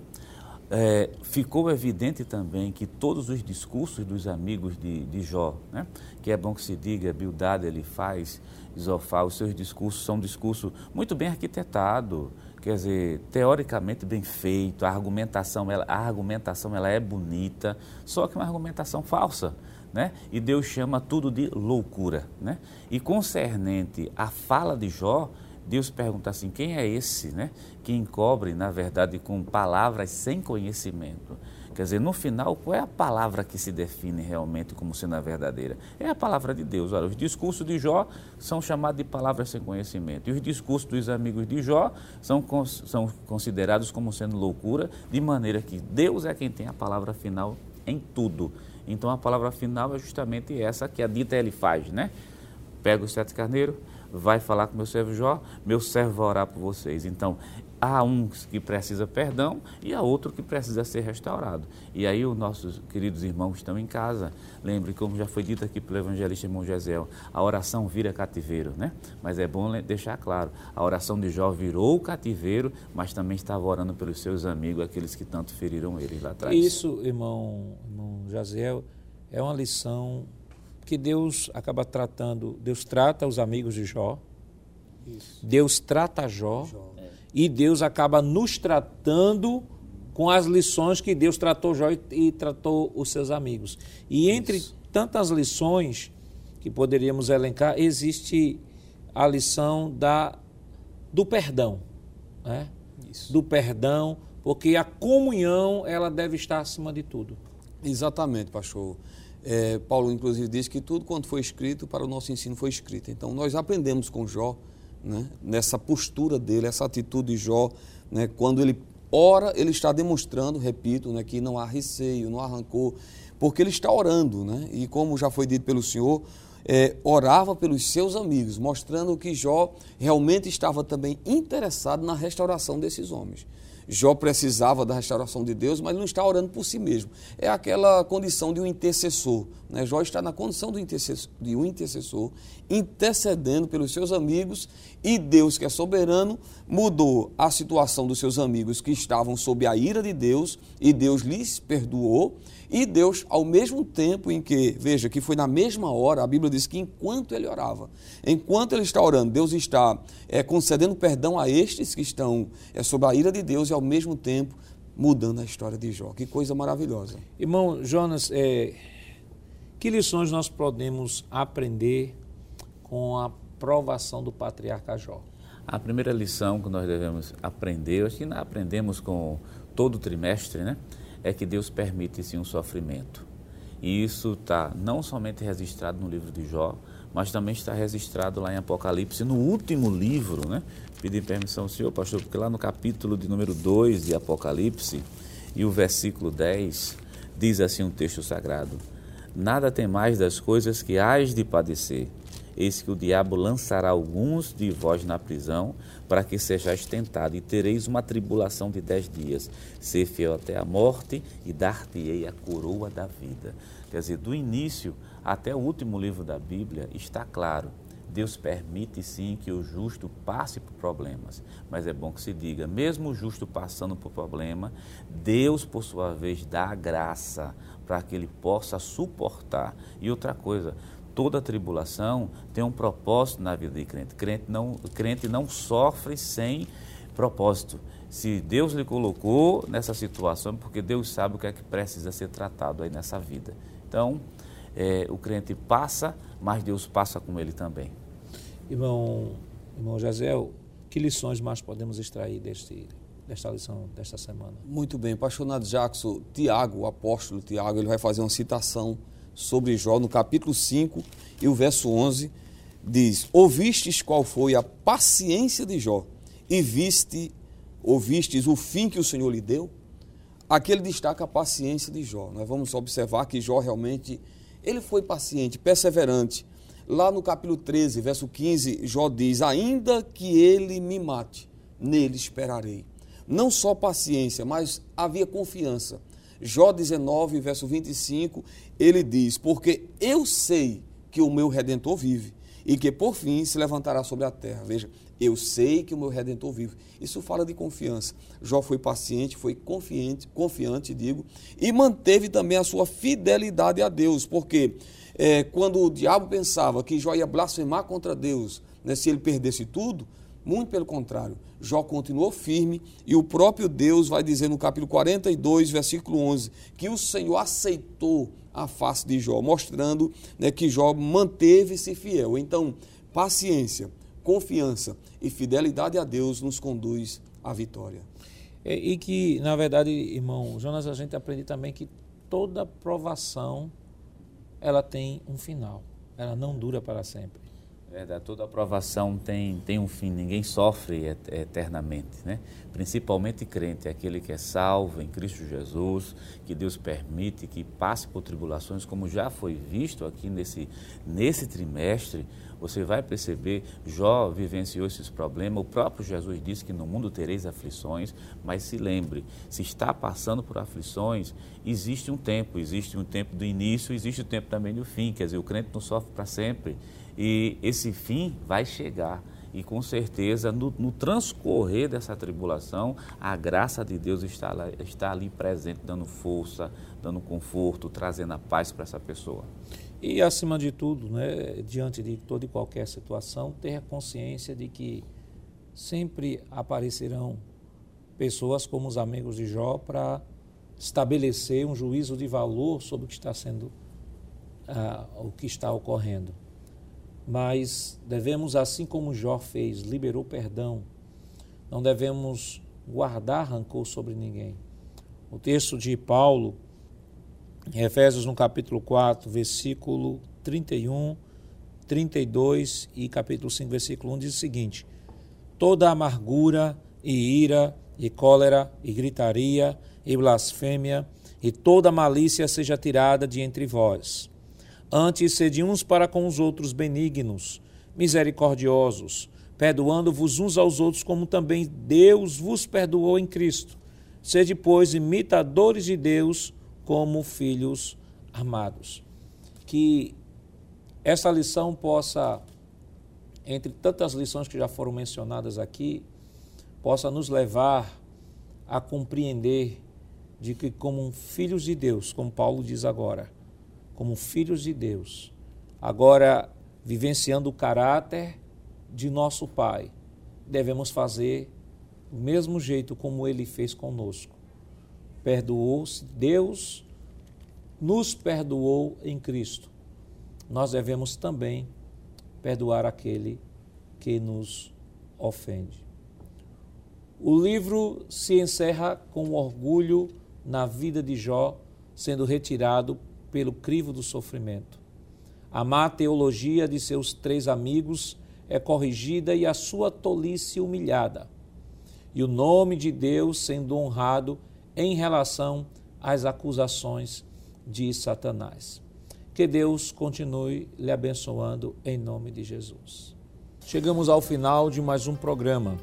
É, ficou evidente também que todos os discursos dos amigos de, de Jó, né, que é bom que se diga, Bildad ele faz, Isofá, os seus discursos são um discurso muito bem arquitetado, quer dizer, teoricamente bem feito, a argumentação, ela, a argumentação ela é bonita, só que uma argumentação falsa. Né? E Deus chama tudo de loucura. Né? E concernente à fala de Jó, Deus pergunta assim: quem é esse né, que encobre, na verdade, com palavras sem conhecimento? Quer dizer, no final, qual é a palavra que se define realmente como sendo a verdadeira? É a palavra de Deus. Olha, os discursos de Jó são chamados de palavras sem conhecimento. E os discursos dos amigos de Jó são, são considerados como sendo loucura, de maneira que Deus é quem tem a palavra final em tudo. Então a palavra final é justamente essa que a dita ele faz, né? Pega os sete carneiros, vai falar com meu servo Jó, meu servo vai orar por vocês. Então, há um que precisa perdão e há outro que precisa ser restaurado. E aí os nossos queridos irmãos estão em casa. Lembre, como já foi dito aqui pelo evangelista irmão Gisel, a oração vira cativeiro, né? Mas é bom deixar claro, a oração de Jó virou cativeiro, mas também estava orando pelos seus amigos, aqueles que tanto feriram ele lá atrás. Isso, irmão, irmão é uma lição que Deus acaba tratando, Deus trata os amigos de Jó, Isso. Deus trata Jó, Jó, e Deus acaba nos tratando com as lições que Deus tratou Jó e, e tratou os seus amigos. E entre Isso. tantas lições que poderíamos elencar, existe a lição da, do perdão, né? Do perdão, porque a comunhão ela deve estar acima de tudo. Exatamente, pastor. É, Paulo, inclusive, diz que tudo quanto foi escrito para o nosso ensino foi escrito. Então, nós aprendemos com Jó, né, nessa postura dele, essa atitude de Jó, né, quando ele ora ele está demonstrando, repito, né, que não há receio, não há rancor, porque ele está orando, né? E como já foi dito pelo Senhor, é, orava pelos seus amigos, mostrando que Jó realmente estava também interessado na restauração desses homens. Jó precisava da restauração de Deus, mas não está orando por si mesmo. É aquela condição de um intercessor. Né? Jó está na condição de, intercessor, de um intercessor, intercedendo pelos seus amigos, e Deus, que é soberano, mudou a situação dos seus amigos que estavam sob a ira de Deus, e Deus lhes perdoou, e Deus, ao mesmo tempo em que, veja, que foi na mesma hora, a Bíblia diz que enquanto ele orava, enquanto ele está orando, Deus está é, concedendo perdão a estes que estão é, sob a ira de Deus e ao mesmo tempo mudando a história de Jó. Que coisa maravilhosa. Irmão Jonas, é, que lições nós podemos aprender com a provação do patriarca Jó? A primeira lição que nós devemos aprender, acho que aprendemos com todo o trimestre, né? É que Deus permite sim um sofrimento. E isso está não somente registrado no livro de Jó, mas também está registrado lá em Apocalipse, no último livro, né? Pedi permissão ao senhor, pastor, porque lá no capítulo de número 2 de Apocalipse, e o versículo 10, diz assim um texto sagrado: Nada tem mais das coisas que hás de padecer. Eis que o diabo lançará alguns de vós na prisão, para que sejais tentado, e tereis uma tribulação de dez dias. Ser fiel até a morte, e dar-te-ei a coroa da vida. Quer dizer, do início até o último livro da Bíblia está claro. Deus permite sim que o justo passe por problemas, mas é bom que se diga, mesmo o justo passando por problema, Deus, por sua vez, dá a graça para que ele possa suportar. E outra coisa, toda tribulação tem um propósito na vida de crente. Crente não, crente não sofre sem propósito. Se Deus lhe colocou nessa situação, porque Deus sabe o que é que precisa ser tratado aí nessa vida. Então, é, o crente passa, mas Deus passa com ele também. Irmão, irmão Jazel, que lições mais podemos extrair deste, desta lição desta semana? Muito bem, apaixonado Jackson, Tiago, o apóstolo Tiago, ele vai fazer uma citação sobre Jó, no capítulo 5 e o verso 11, diz: Ouvistes qual foi a paciência de Jó e viste, ouvistes o fim que o Senhor lhe deu? Aqui ele destaca a paciência de Jó. Nós vamos observar que Jó realmente ele foi paciente, perseverante. Lá no capítulo 13, verso 15, Jó diz: Ainda que ele me mate, nele esperarei. Não só paciência, mas havia confiança. Jó 19, verso 25, ele diz: Porque eu sei que o meu redentor vive e que por fim se levantará sobre a terra. Veja, eu sei que o meu redentor vive. Isso fala de confiança. Jó foi paciente, foi confiante, confiante, digo, e manteve também a sua fidelidade a Deus, porque é, quando o diabo pensava que Jó ia blasfemar contra Deus, né, se ele perdesse tudo, muito pelo contrário, Jó continuou firme e o próprio Deus vai dizer no capítulo 42, versículo 11, que o Senhor aceitou a face de Jó, mostrando né, que Jó manteve-se fiel. Então, paciência, confiança e fidelidade a Deus nos conduz à vitória. E, e que, na verdade, irmão Jonas, a gente aprende também que toda provação ela tem um final, ela não dura para sempre. Verdade, toda aprovação tem, tem um fim, ninguém sofre eternamente, né? Principalmente crente, aquele que é salvo em Cristo Jesus, que Deus permite que passe por tribulações, como já foi visto aqui nesse, nesse trimestre, você vai perceber, Jó vivenciou esses problemas, o próprio Jesus disse que no mundo tereis aflições, mas se lembre, se está passando por aflições, existe um tempo, existe um tempo do início, existe o um tempo também do fim, quer dizer, o crente não sofre para sempre, e esse fim vai chegar. E com certeza, no, no, transcorrer dessa tribulação, a graça de Deus está, lá, está ali presente, dando força, dando conforto, trazendo a paz para essa pessoa. E, acima de tudo, né, diante de toda e qualquer situação, ter a consciência de que sempre aparecerão pessoas como os amigos de Jó para estabelecer um juízo de valor sobre o que está sendo, uh, o que está ocorrendo. Mas devemos, assim como Jó fez, liberou perdão, não devemos guardar rancor sobre ninguém. O texto de Paulo, em Efésios, no capítulo 4, versículo 31, 32 e capítulo 5, versículo 1, diz o seguinte: Toda amargura e ira e cólera, e gritaria, e blasfêmia, e toda malícia seja tirada de entre vós. Antes, sede uns para com os outros benignos, misericordiosos, perdoando-vos uns aos outros, como também Deus vos perdoou em Cristo. Sede, pois, imitadores de Deus como filhos amados. Que essa lição possa, entre tantas lições que já foram mencionadas aqui, possa nos levar a compreender de que, como filhos de Deus, como Paulo diz agora, como filhos de Deus, agora vivenciando o caráter de nosso Pai, devemos fazer do mesmo jeito como ele fez conosco. Perdoou-se, Deus nos perdoou em Cristo. Nós devemos também perdoar aquele que nos ofende. O livro se encerra com orgulho na vida de Jó, sendo retirado pelo crivo do sofrimento. A má teologia de seus três amigos é corrigida e a sua tolice humilhada. E o nome de Deus sendo honrado em relação às acusações de Satanás. Que Deus continue lhe abençoando em nome de Jesus. Chegamos ao final de mais um programa.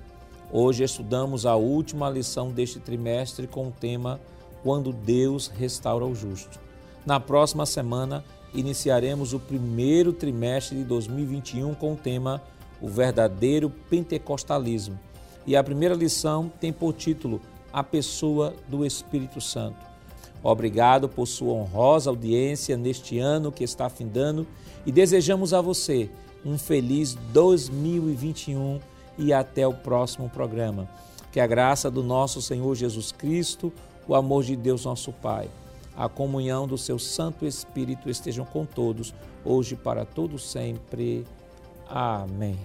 Hoje estudamos a última lição deste trimestre com o tema Quando Deus restaura o justo. Na próxima semana, iniciaremos o primeiro trimestre de 2021 com o tema O verdadeiro pentecostalismo. E a primeira lição tem por título A pessoa do Espírito Santo. Obrigado por sua honrosa audiência neste ano que está findando e desejamos a você um feliz 2021 e até o próximo programa. Que a graça do nosso Senhor Jesus Cristo, o amor de Deus nosso Pai a comunhão do seu Santo Espírito estejam com todos, hoje para todos sempre. Amém.